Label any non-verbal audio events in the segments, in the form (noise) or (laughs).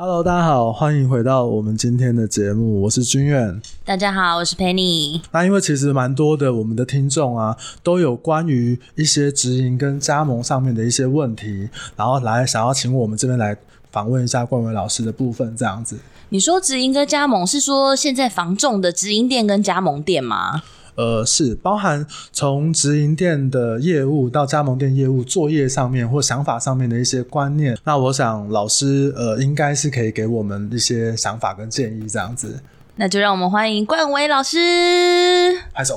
Hello，大家好，欢迎回到我们今天的节目，我是君远。大家好，我是 Penny。那因为其实蛮多的我们的听众啊，都有关于一些直营跟加盟上面的一些问题，然后来想要请我们这边来访问一下冠伟老师的部分，这样子。你说直营跟加盟是说现在房仲的直营店跟加盟店吗？呃，是包含从直营店的业务到加盟店业务作业上面或想法上面的一些观念。那我想老师呃，应该是可以给我们一些想法跟建议这样子。那就让我们欢迎冠伟老师。拍手。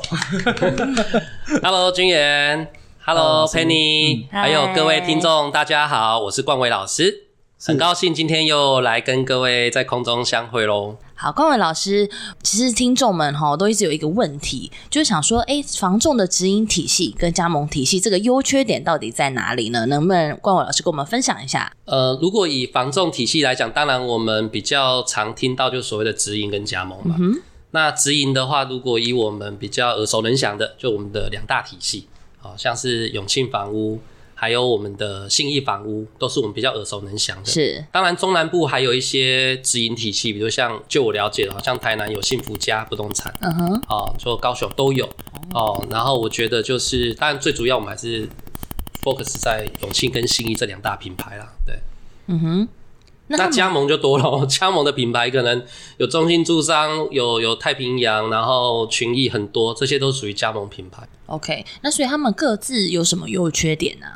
(laughs) Hello，君言。Hello，Penny。嗯、还有各位听众，大家好，我是冠伟老师。很高兴今天又来跟各位在空中相会喽。好，冠伟老师，其实听众们哈都一直有一个问题，就是想说，哎，房仲的直营体系跟加盟体系这个优缺点到底在哪里呢？能不能冠伟老师跟我们分享一下？呃，如果以房仲体系来讲，当然我们比较常听到就是所谓的直营跟加盟嘛。嗯、那直营的话，如果以我们比较耳熟能详的，就我们的两大体系，好像是永庆房屋。还有我们的信义房屋，都是我们比较耳熟能详的。是，当然中南部还有一些直营体系，比如像就我了解的，好像台南有幸福家不动产，嗯哼，哦，说高雄都有，哦，然后我觉得就是，当然最主要我们还是 focus 在永庆跟信义这两大品牌啦，对，嗯哼，那，加盟就多了，(laughs) 加盟的品牌可能有中兴住商，有有太平洋，然后群益很多，这些都属于加盟品牌。OK，那所以他们各自有什么优缺点呢？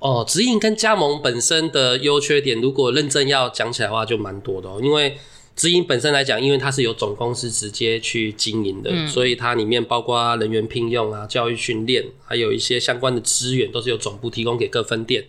哦，直营跟加盟本身的优缺点，如果认真要讲起来的话，就蛮多的哦。因为直营本身来讲，因为它是由总公司直接去经营的，嗯、所以它里面包括人员聘用啊、教育训练，还有一些相关的资源，都是由总部提供给各分店。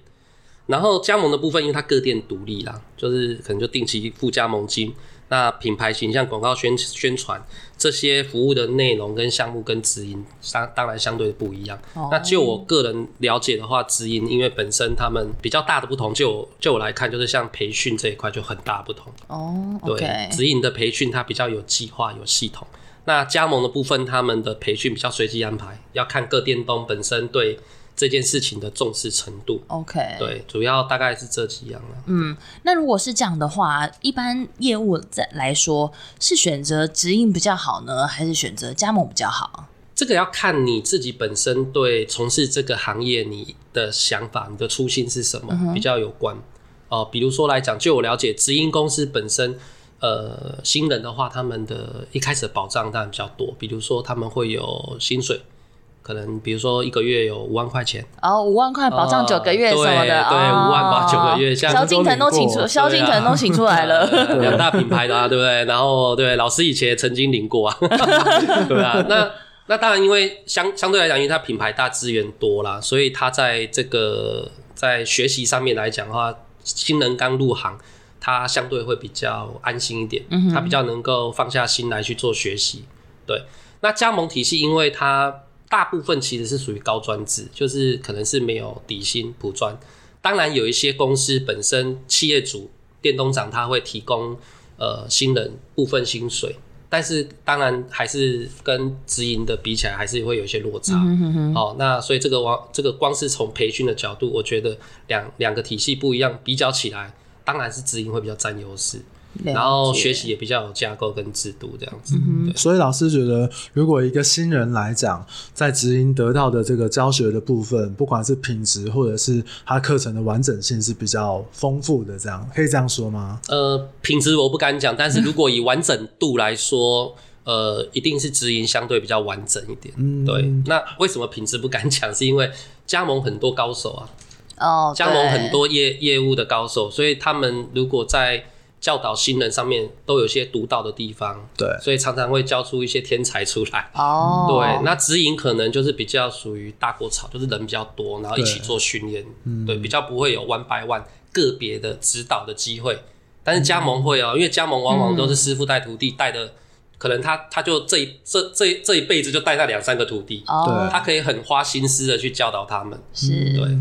然后加盟的部分，因为它各店独立啦，就是可能就定期付加盟金。那品牌形象、广告宣宣传这些服务的内容跟项目跟直营相当然相对不一样。Oh. 那就我个人了解的话，直营因为本身他们比较大的不同，就就我来看，就是像培训这一块就很大不同。哦，oh, okay. 对，直营的培训它比较有计划、有系统。那加盟的部分，他们的培训比较随机安排，要看各店东本身对。这件事情的重视程度，OK，对，主要大概是这几样了。嗯，那如果是这样的话，一般业务在来说，是选择直营比较好呢，还是选择加盟比较好？这个要看你自己本身对从事这个行业你的想法、你的初心是什么、嗯、比较有关哦、呃。比如说来讲，就我了解，直营公司本身，呃，新人的话，他们的一开始的保障当然比较多，比如说他们会有薪水。可能比如说一个月有五万块钱。哦，五万块保障九个月什么的，对，对，五万八九个月，萧敬腾都请出，萧敬腾都请出来了，两大品牌的啊，对不对？然后对，老师以前曾经领过啊，(laughs) 对啊，那那当然，因为相相对来讲，因为它品牌大，资源多啦，所以他在这个在学习上面来讲的话，新人刚入行，他相对会比较安心一点，他比较能够放下心来去做学习。对，那加盟体系，因为它大部分其实是属于高专制，就是可能是没有底薪普专。当然有一些公司本身企业主店东长他会提供呃新人部分薪水，但是当然还是跟直营的比起来还是会有一些落差。嗯、哼哼哦，那所以这个光这个光是从培训的角度，我觉得两两个体系不一样，比较起来，当然是直营会比较占优势。然后学习也比较有架构跟制度这样子，嗯、所以老师觉得，如果一个新人来讲，在直营得到的这个教学的部分，不管是品质或者是他课程的完整性是比较丰富的，这样可以这样说吗？呃，品质我不敢讲，但是如果以完整度来说，呃，一定是直营相对比较完整一点。嗯，对。那为什么品质不敢讲？是因为加盟很多高手啊，哦，加盟很多业业务的高手，所以他们如果在教导新人上面都有些独到的地方，对，所以常常会教出一些天才出来。哦，对，那直营可能就是比较属于大锅炒，就是人比较多，然后一起做训练，对，嗯、对，比较不会有 one by one 个别的指导的机会。但是加盟会哦、因为加盟往往都是师傅带徒弟带的，可能他他就这一这这这一辈子就带那两三个徒弟，哦，他可以很花心思的去教导他们，是，对。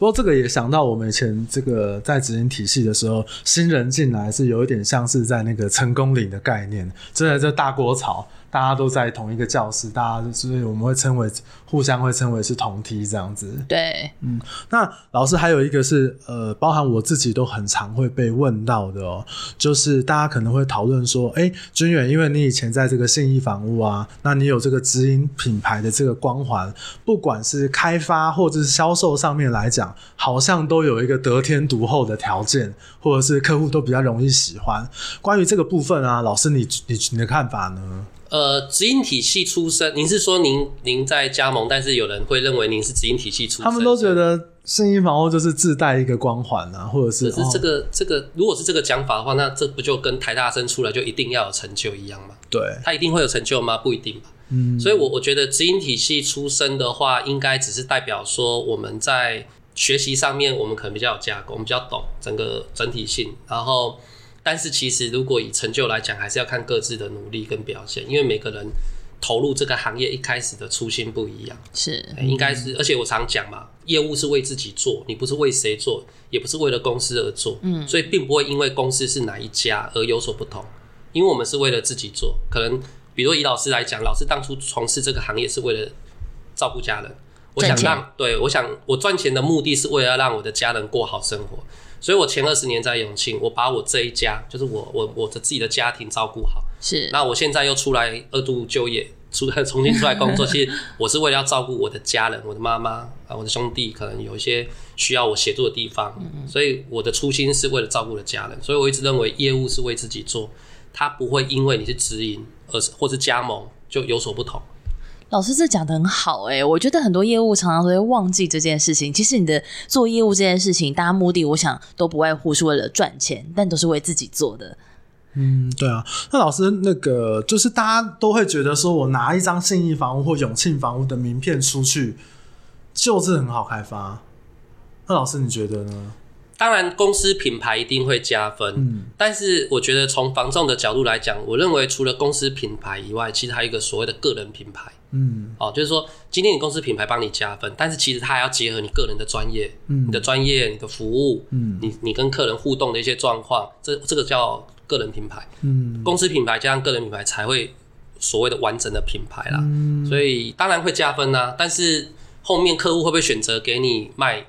不过这个也想到我们以前这个在执行体系的时候，新人进来是有一点像是在那个成功岭的概念，真的这大锅炒，大家都在同一个教室，大家所以我们会称为互相会称为是同梯这样子。对，嗯，那老师还有一个是呃，包含我自己都很常会被问到的哦，就是大家可能会讨论说，哎、欸，军远，因为你以前在这个信义房屋啊，那你有这个直营品牌的这个光环，不管是开发或者是销售上面来讲，好像都有一个得天独厚的条件，或者是客户都比较容易喜欢。关于这个部分啊，老师你你你的看法呢？呃，直营体系出身，您是说您您在加盟，但是有人会认为您是直营体系出身，他们都觉得声音房屋就是自带一个光环啊，或者是可是这个、哦、这个，如果是这个讲法的话，那这不就跟台大生出来就一定要有成就一样吗？对，他一定会有成就吗？不一定吧。嗯，所以我我觉得直营体系出身的话，应该只是代表说我们在学习上面，我们可能比较有架构，我们比较懂整个整体性，然后。但是其实，如果以成就来讲，还是要看各自的努力跟表现，因为每个人投入这个行业一开始的初心不一样。是，应该是，而且我常讲嘛，业务是为自己做，你不是为谁做，也不是为了公司而做。嗯，所以并不会因为公司是哪一家而有所不同，因为我们是为了自己做。可能，比如以老师来讲，老师当初从事这个行业是为了照顾家人，我想让，对，我想我赚钱的目的是为了让我的家人过好生活。所以，我前二十年在永庆，我把我这一家，就是我我我的自己的家庭照顾好。是。那我现在又出来二度就业，出来 (laughs) 重新出来工作，其实我是为了要照顾我的家人，我的妈妈啊，我的兄弟，可能有一些需要我协助的地方。嗯。所以我的初心是为了照顾的家人，所以我一直认为业务是为自己做，它不会因为你是直营，而是或是加盟就有所不同。老师这讲的很好哎、欸，我觉得很多业务常常都会忘记这件事情。其实你的做业务这件事情，大家目的我想都不外乎是为了赚钱，但都是为自己做的。嗯，对啊。那老师，那个就是大家都会觉得说，我拿一张信义房屋或永庆房屋的名片出去，就是很好开发。那老师你觉得呢？当然，公司品牌一定会加分，嗯，但是我觉得从房仲的角度来讲，我认为除了公司品牌以外，其实还有一个所谓的个人品牌，嗯，哦，就是说今天你公司品牌帮你加分，但是其实它还要结合你个人的专业，嗯，你的专业、你的服务，嗯，你你跟客人互动的一些状况，这这个叫个人品牌，嗯，公司品牌加上个人品牌才会所谓的完整的品牌啦，嗯，所以当然会加分啊，但是后面客户会不会选择给你卖？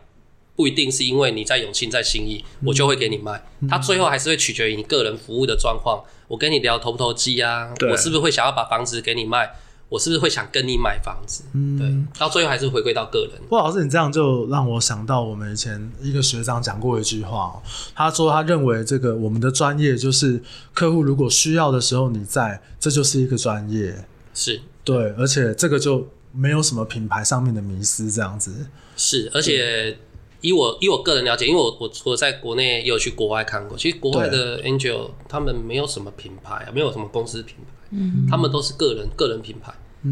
不一定是因为你在永庆在新义，我就会给你卖。他最后还是会取决于你个人服务的状况。我跟你聊投不投机啊？我是不是会想要把房子给你卖？我是不是会想跟你买房子？嗯，对，到最后还是回归到个人。不过老师，你这样就让我想到我们以前一个学长讲过一句话，哦他说他认为这个我们的专业就是客户如果需要的时候你在，这就是一个专业。是对，而且这个就没有什么品牌上面的迷失这样子。是，而且。以我以我个人了解，因为我我我在国内也有去国外看过，其实国外的 Angel 他们没有什么品牌啊，没有什么公司品牌，嗯，他们都是个人个人品牌，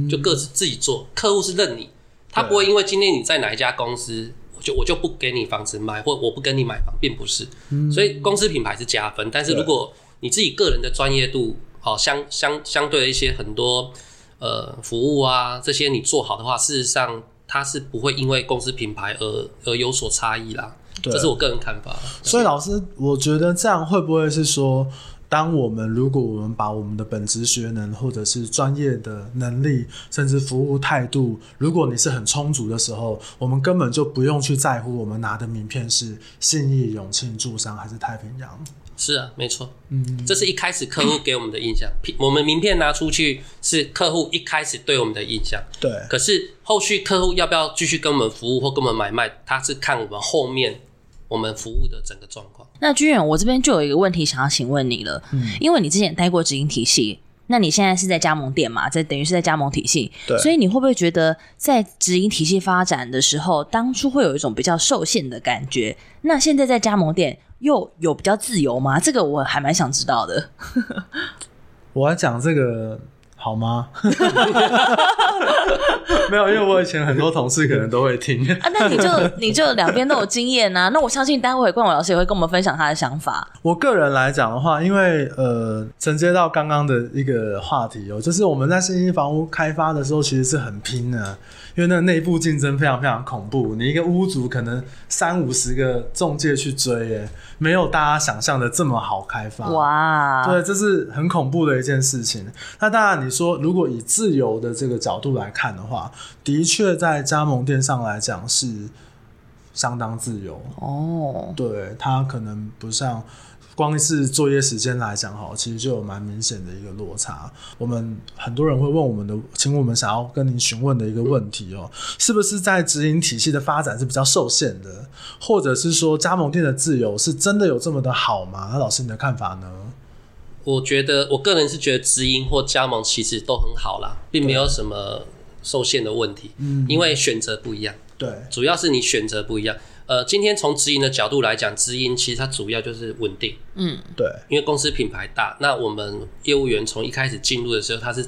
就各自自己做，客户是认你，他不会因为今天你在哪一家公司，我就我就不给你房子卖，或我不跟你买房，并不是，所以公司品牌是加分，但是如果你自己个人的专业度，好相相相对的一些很多呃服务啊这些你做好的话，事实上。它是不会因为公司品牌而而有所差异啦，这是我个人看法。所以老师，我觉得这样会不会是说，当我们如果我们把我们的本职学能或者是专业的能力，甚至服务态度，如果你是很充足的时候，我们根本就不用去在乎我们拿的名片是信义、永庆、住商还是太平洋。是啊，没错，嗯，这是一开始客户给我们的印象。我们名片拿出去是客户一开始对我们的印象，对。可是后续客户要不要继续跟我们服务或跟我们买卖，他是看我们后面我们服务的整个状况。那君远，我这边就有一个问题想要请问你了，嗯，因为你之前待过直营体系，那你现在是在加盟店嘛，在等于是在加盟体系，对。所以你会不会觉得在直营体系发展的时候，当初会有一种比较受限的感觉？那现在在加盟店。又有比较自由吗？这个我还蛮想知道的。(laughs) 我要讲这个好吗？(laughs) 没有，因为我以前很多同事可能都会听啊。那你就 (laughs) 你就两边都有经验啊。那我相信待会冠伟老师也会跟我们分享他的想法。我个人来讲的话，因为呃，承接到刚刚的一个话题哦，就是我们在新兴房屋开发的时候，其实是很拼的。因为那内部竞争非常非常恐怖，你一个屋主可能三五十个中介去追，耶，没有大家想象的这么好开发。哇，对，这是很恐怖的一件事情。那当然，你说如果以自由的这个角度来看的话，的确在加盟店上来讲是相当自由哦。对，它可能不像。光是作业时间来讲，哈，其实就有蛮明显的一个落差。我们很多人会问我们的，请我们想要跟您询问的一个问题哦，是不是在直营体系的发展是比较受限的，或者是说加盟店的自由是真的有这么的好吗？那老师你的看法呢？我觉得，我个人是觉得直营或加盟其实都很好啦，并没有什么受限的问题。嗯，因为选择不一样。对，主要是你选择不一样。呃，今天从直营的角度来讲，直营其实它主要就是稳定。嗯，对，因为公司品牌大，那我们业务员从一开始进入的时候，他是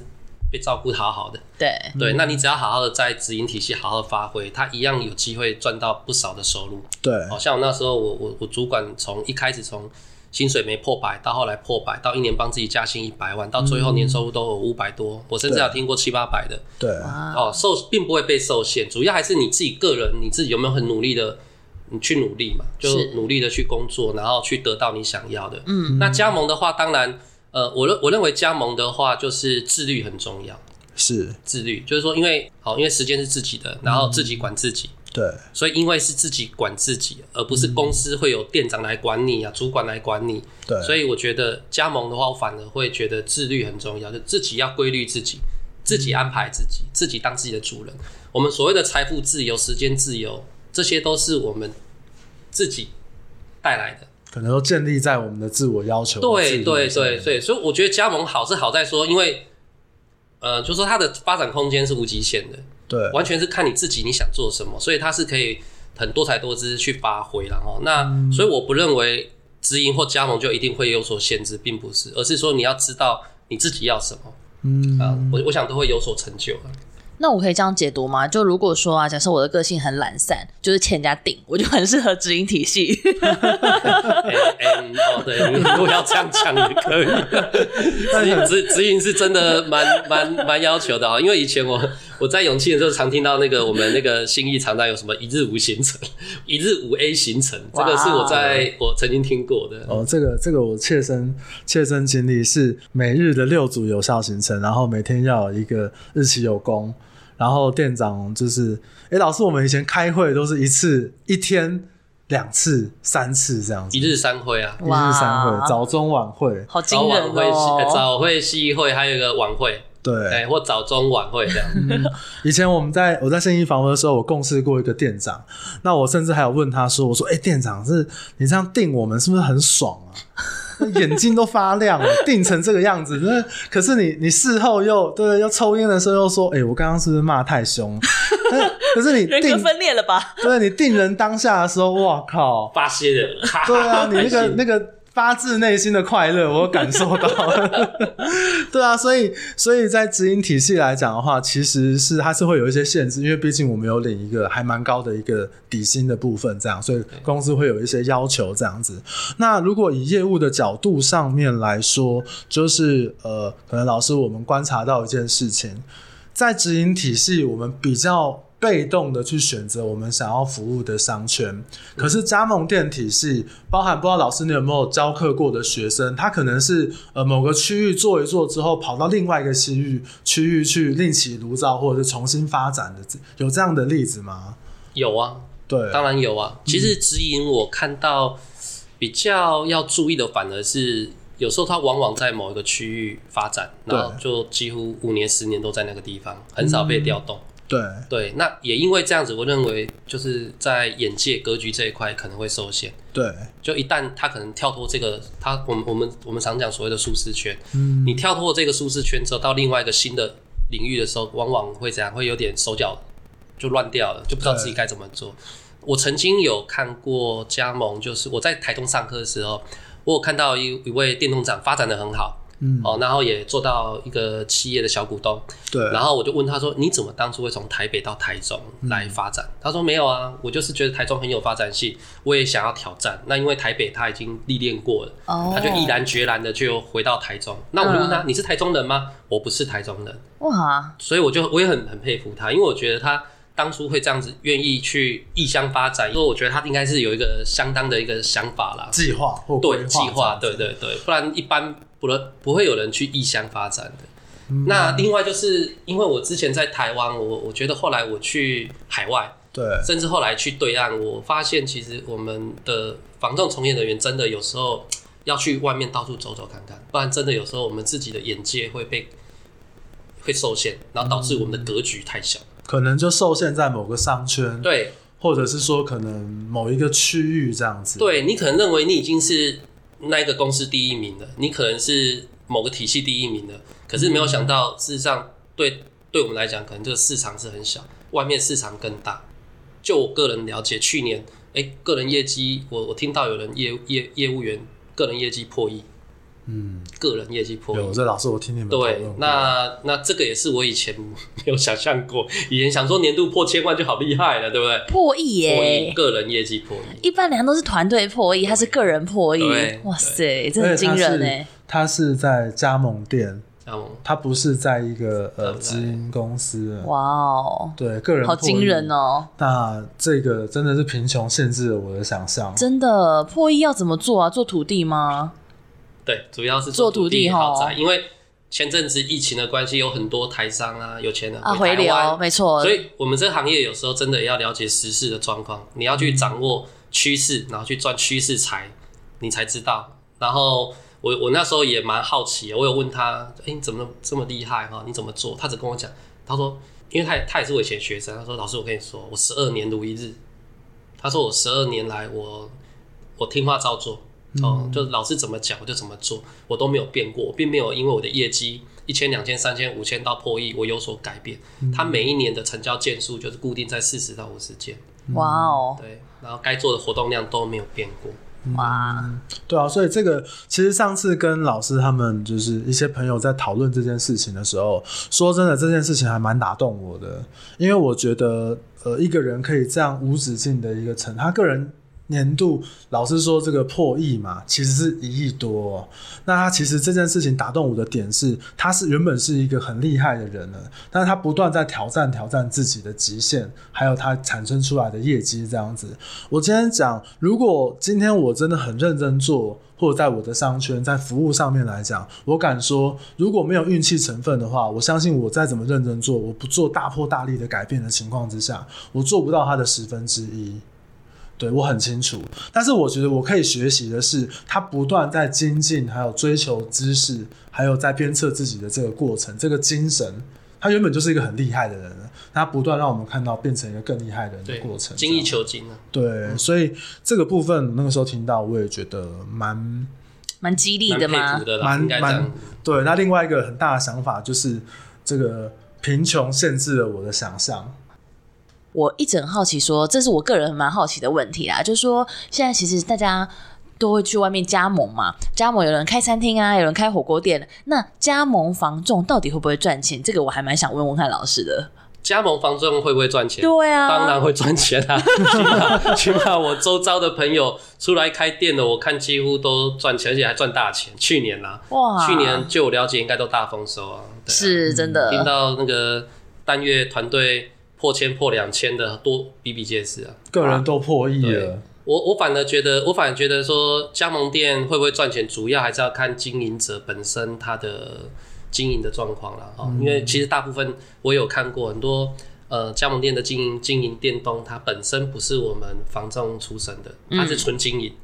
被照顾好好的。对对，那你只要好好的在直营体系好好发挥，他一样有机会赚到不少的收入。对，好像我那时候我我我主管从一开始从薪水没破百，到后来破百，到一年帮自己加薪一百万，到最后年收入都有五百多，嗯，我甚至有听过七八百的。对，哦，受并不会被受限，主要还是你自己个人，你自己有没有很努力的。你去努力嘛，就努力的去工作，然后去得到你想要的。嗯，那加盟的话，当然，呃，我认我认为加盟的话，就是自律很重要。是自律，就是说，因为好，因为时间是自己的，然后自己管自己。嗯、对，所以因为是自己管自己，而不是公司会有店长来管你啊，主管来管你。对，所以我觉得加盟的话，我反而会觉得自律很重要，就自己要规律自己，自己安排自己，自己当自己的主人。我们所谓的财富自由、时间自由。这些都是我们自己带来的，可能都建立在我们的自我要求。对对对对，所以我觉得加盟好是好在说，因为呃，就说它的发展空间是无极限的，对，完全是看你自己你想做什么，所以它是可以很多才多姿去发挥。然后那、嗯、所以我不认为直营或加盟就一定会有所限制，并不是，而是说你要知道你自己要什么，嗯我我想都会有所成就。那我可以这样解读吗？就如果说啊，假设我的个性很懒散，就是欠人家顶，我就很适合直营体系。(laughs) 哎哎，哦，对，如果要这样讲也可以。(laughs) 直营直直营是真的蛮蛮蛮要求的啊，因为以前我我在永庆的时候，常听到那个我们那个新义常常有什么一日五行程，一日五 A 行程，这个是我在我曾经听过的。哦，这个这个我切身切身经历是每日的六组有效行程，然后每天要有一个日期有功。然后店长就是，哎，老师，我们以前开会都是一次一天两次三次这样子，一日三会啊，一日三会，早中晚会，好惊人哦，早会、夕会，还有一个晚会，对，或早中晚会这样。嗯、以前我们在我在信义房屋的时候，我共事过一个店长，那我甚至还有问他说，我说，哎，店长是，你这样定我们是不是很爽啊？(laughs) 眼睛都发亮了，(laughs) 定成这个样子。那可是你，你事后又对，又抽烟的时候又说：“哎、欸，我刚刚是不是骂太凶？” (laughs) 可是你定人格分裂了吧？对，你定人当下的时候，哇靠，发泄的。对啊，你那个那个。发自内心的快乐，我感受到了。(laughs) 对啊，所以，所以在直营体系来讲的话，其实是它是会有一些限制，因为毕竟我们有领一个还蛮高的一个底薪的部分，这样，所以公司会有一些要求这样子。那如果以业务的角度上面来说，就是呃，可能老师我们观察到一件事情，在直营体系，我们比较。被动的去选择我们想要服务的商圈，可是加盟店体系包含不知道老师你有没有教课过的学生，他可能是呃某个区域做一做之后，跑到另外一个区域区域去另起炉灶，或者是重新发展的，有这样的例子吗？有啊，对，当然有啊。其实指引我看到比较要注意的，反而是有时候它往往在某一个区域发展，然后就几乎五年十年都在那个地方，很少被调动。嗯对对，那也因为这样子，我认为就是在眼界格局这一块可能会受限。对，就一旦他可能跳脱这个，他我们我们我们常讲所谓的舒适圈，嗯，你跳脱这个舒适圈之后，到另外一个新的领域的时候，往往会怎样？会有点手脚就乱掉了，就不知道自己该怎么做。我曾经有看过加盟，就是我在台东上课的时候，我有看到一一位电动长发展的很好，嗯，哦，然后也做到一个企业的小股东，对。然后我就问他说：“你怎么当初会从台北到台中来发展？”嗯、他说：“没有啊，我就是觉得台中很有发展性，我也想要挑战。那因为台北他已经历练过了，哦、他就毅然决然的就回到台中。那我就问他：‘嗯、你是台中人吗？’我不是台中人。哇，所以我就我也很很佩服他，因为我觉得他。”当初会这样子愿意去异乡发展，因为我觉得他应该是有一个相当的一个想法啦，计划或对计划，对对对，不然一般不能不会有人去异乡发展的。嗯、那另外就是因为我之前在台湾，我我觉得后来我去海外，对，甚至后来去对岸，我发现其实我们的防重从业人员真的有时候要去外面到处走走看看，不然真的有时候我们自己的眼界会被会受限，然后导致我们的格局太小。可能就受限在某个商圈，对，或者是说可能某一个区域这样子。对，你可能认为你已经是那个公司第一名了，你可能是某个体系第一名了，可是没有想到，事实上对对我们来讲，可能这个市场是很小，外面市场更大。就我个人了解，去年哎、欸，个人业绩，我我听到有人业业业务员个人业绩破亿。嗯，个人业绩破亿。有这老师，我听你们对，那那这个也是我以前没有想象过，以前想说年度破千万就好厉害了，对不对？破亿耶！破亿，个人业绩破亿。一般来讲都是团队破亿，他是个人破亿。哇塞，这很惊人哎！他是在加盟店，加盟，他不是在一个呃直营公司。哇哦，对，个人好惊人哦。那这个真的是贫穷限制了我的想象。真的破亿要怎么做啊？做土地吗？对，主要是做土地豪宅，因为前阵子疫情的关系，有很多台商啊、有钱人回台湾，啊、没错。所以我们这个行业有时候真的要了解时事的状况，你要去掌握趋势，然后去赚趋势财，你才知道。然后我我那时候也蛮好奇，我有问他，哎，你怎么这么厉害哈？你怎么做？他只跟我讲，他说，因为他他也是我以前学生，他说老师，我跟你说，我十二年如一日。他说我十二年来我，我我听话照做。哦，就老师怎么讲我就怎么做，我都没有变过，并没有因为我的业绩一千、两千、三千、五千到破亿，我有所改变。他每一年的成交件数就是固定在四十到五十件。哇哦，对，然后该做的活动量都没有变过。哇，对啊，所以这个其实上次跟老师他们就是一些朋友在讨论这件事情的时候，说真的，这件事情还蛮打动我的，因为我觉得呃，一个人可以这样无止境的一个成，他个人。年度老师说这个破亿嘛，其实是一亿多。那他其实这件事情打动我的点是，他是原本是一个很厉害的人了，但是他不断在挑战挑战自己的极限，还有他产生出来的业绩这样子。我今天讲，如果今天我真的很认真做，或者在我的商圈在服务上面来讲，我敢说，如果没有运气成分的话，我相信我再怎么认真做，我不做大破大立的改变的情况之下，我做不到他的十分之一。对，我很清楚，但是我觉得我可以学习的是，他不断在精进，还有追求知识，还有在鞭策自己的这个过程，这个精神，他原本就是一个很厉害的人，他不断让我们看到变成一个更厉害的人的过程，精益求精啊。对，嗯、所以这个部分那个时候听到，我也觉得蛮蛮激励的嘛？蛮蛮对。那另外一个很大的想法就是，这个贫穷限制了我的想象。我一直很好奇说，说这是我个人蛮好奇的问题啦，就是说现在其实大家都会去外面加盟嘛，加盟有人开餐厅啊，有人开火锅店，那加盟房仲到底会不会赚钱？这个我还蛮想问问看老师的。加盟房仲会不会赚钱？对啊，当然会赚钱啊！(laughs) 起码起码我周遭的朋友出来开店的，我看几乎都赚钱，而且还赚大钱。去年啦，哇，去年据我了解应该都大丰收啊，对啊，是真的。听到那个单月团队。破千破两千的多比比皆是啊，个人都破亿了。我我反而觉得，我反而觉得说加盟店会不会赚钱，主要还是要看经营者本身他的经营的状况了。因为其实大部分我有看过很多呃加盟店的经营经营店东，他本身不是我们房仲出身的，他是纯经营。嗯、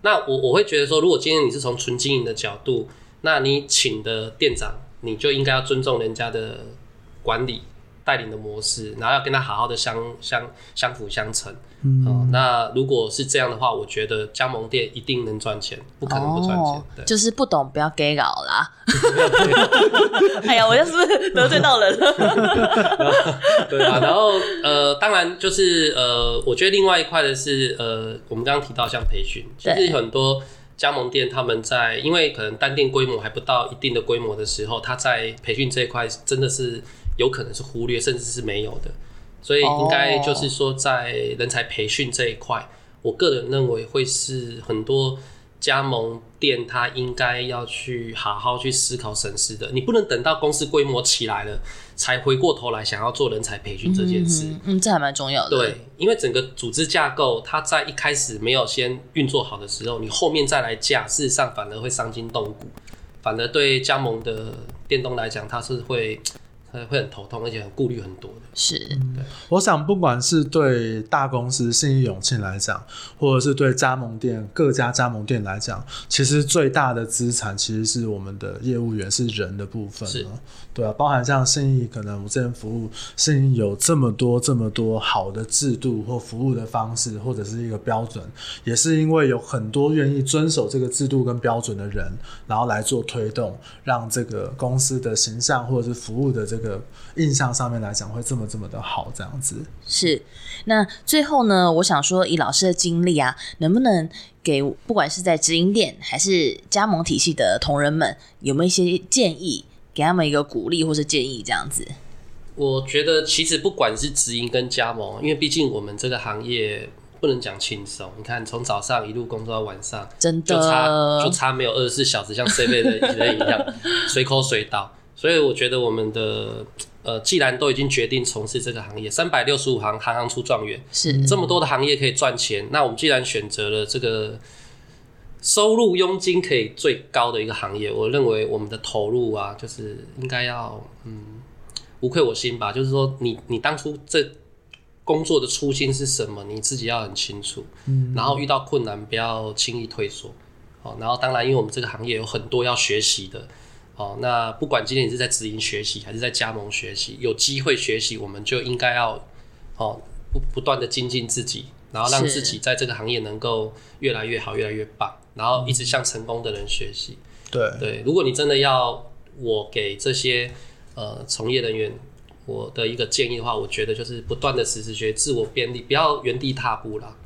那我我会觉得说，如果今天你是从纯经营的角度，那你请的店长，你就应该要尊重人家的管理。带领的模式，然后要跟他好好的相相相辅相成。嗯、哦，那如果是这样的话，我觉得加盟店一定能赚钱，不可能不赚钱。哦、对就是不懂不要给搞啦。(laughs) 哎呀，我要是不是得罪到人了？(laughs) 对啊，然后呃，当然就是呃，我觉得另外一块的是呃，我们刚刚提到像培训，其实很多加盟店他们在，因为可能单店规模还不到一定的规模的时候，他在培训这一块真的是有可能是忽略，甚至是没有的。所以应该就是说，在人才培训这一块，我个人认为会是很多。加盟店他应该要去好好去思考审视的，你不能等到公司规模起来了才回过头来想要做人才培训这件事。嗯，嗯，这还蛮重要的。对，因为整个组织架构，它在一开始没有先运作好的时候，你后面再来架，事实上反而会伤筋动骨，反而对加盟的店东来讲，它是会。会很头痛，而且很顾虑很多的。是，对。我想，不管是对大公司信义永庆来讲，或者是对加盟店各家加盟店来讲，其实最大的资产其实是我们的业务员，是人的部分。是，对啊，包含像信义，可能我这边服务信义有这么多这么多好的制度或服务的方式，或者是一个标准，也是因为有很多愿意遵守这个制度跟标准的人，然后来做推动，让这个公司的形象或者是服务的这个。这个印象上面来讲，会这么这么的好，这样子是。那最后呢，我想说，以老师的经历啊，能不能给不管是在直营店还是加盟体系的同仁们，有没有一些建议，给他们一个鼓励或是建议，这样子？我觉得其实不管是直营跟加盟，因为毕竟我们这个行业不能讲轻松。你看，从早上一路工作到晚上，真的就差就差没有二十四小时，像 C 位的人一样随口随到。所以我觉得我们的呃，既然都已经决定从事这个行业，三百六十五行，行行出状元，是这么多的行业可以赚钱。那我们既然选择了这个收入佣金可以最高的一个行业，我认为我们的投入啊，就是应该要嗯，无愧我心吧。就是说你，你你当初这工作的初心是什么，你自己要很清楚。嗯，然后遇到困难不要轻易退缩。哦，然后当然，因为我们这个行业有很多要学习的。哦，那不管今天你是在直营学习，还是在加盟学习，有机会学习，我们就应该要哦不不断的精进自己，然后让自己在这个行业能够越来越好，越来越棒，然后一直向成功的人学习。对对，如果你真的要我给这些呃从业人员我的一个建议的话，我觉得就是不断的实时学，自我便利，不要原地踏步啦。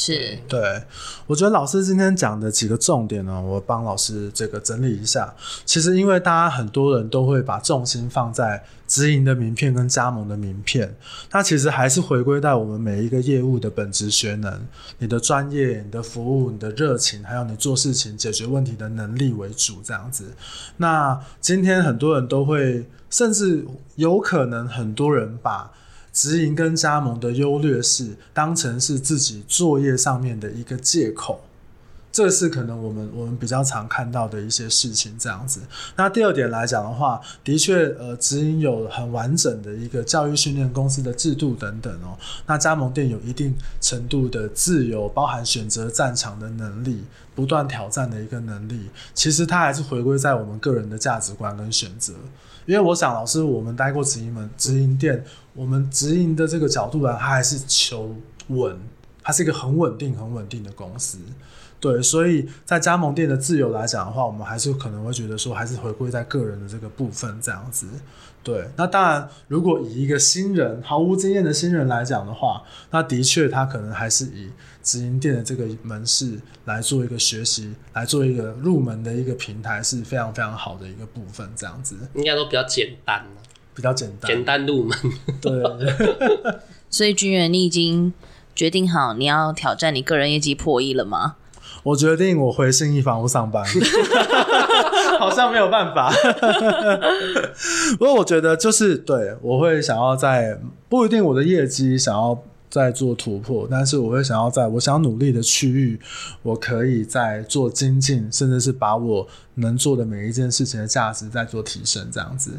是对，我觉得老师今天讲的几个重点呢，我帮老师这个整理一下。其实因为大家很多人都会把重心放在直营的名片跟加盟的名片，那其实还是回归到我们每一个业务的本质学能，你的专业、你的服务、你的热情，还有你做事情解决问题的能力为主这样子。那今天很多人都会，甚至有可能很多人把。直营跟加盟的优劣势，当成是自己作业上面的一个借口，这是可能我们我们比较常看到的一些事情。这样子。那第二点来讲的话，的确，呃，直营有很完整的一个教育训练公司的制度等等哦。那加盟店有一定程度的自由，包含选择战场的能力，不断挑战的一个能力。其实它还是回归在我们个人的价值观跟选择。因为我想，老师，我们待过直营门、直营店，我们直营的这个角度来，它还是求稳，它是一个很稳定、很稳定的公司。对，所以在加盟店的自由来讲的话，我们还是可能会觉得说，还是回归在个人的这个部分这样子。对，那当然，如果以一个新人、毫无经验的新人来讲的话，那的确他可能还是以。直营店的这个门市来做一个学习，来做一个入门的一个平台是非常非常好的一个部分，这样子应该都比较简单，比较简单，简单入门。(laughs) 对，(laughs) 所以君远，你已经决定好你要挑战你个人业绩破亿了吗？我决定我回信义房屋上班，(laughs) 好像没有办法。(laughs) 不过我觉得就是对，我会想要在不一定我的业绩想要。再做突破，但是我会想要在我想努力的区域，我可以再做精进，甚至是把我能做的每一件事情的价值再做提升，这样子。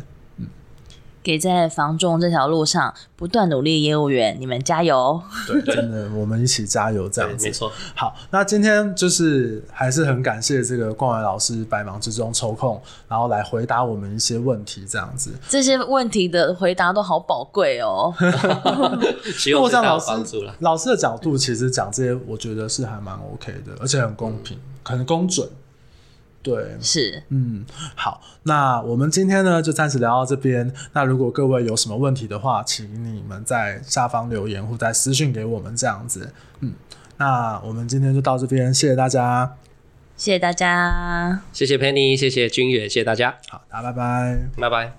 给在房仲这条路上不断努力的业务员，你们加油！对，真的，我们一起加油，这样子。没错。好，那今天就是还是很感谢这个冠伟老师百忙之中抽空，然后来回答我们一些问题，这样子。这些问题的回答都好宝贵哦。(laughs) (laughs) 希望对大家帮助了。老师的角度其实讲这些，我觉得是还蛮 OK 的，而且很公平，很公准。对，是，嗯，好，那我们今天呢就暂时聊到这边。那如果各位有什么问题的话，请你们在下方留言或在私信给我们这样子。嗯，那我们今天就到这边，谢谢大家，谢谢大家，谢谢 Penny，谢谢君远，谢谢大家，好，大家拜拜，拜拜。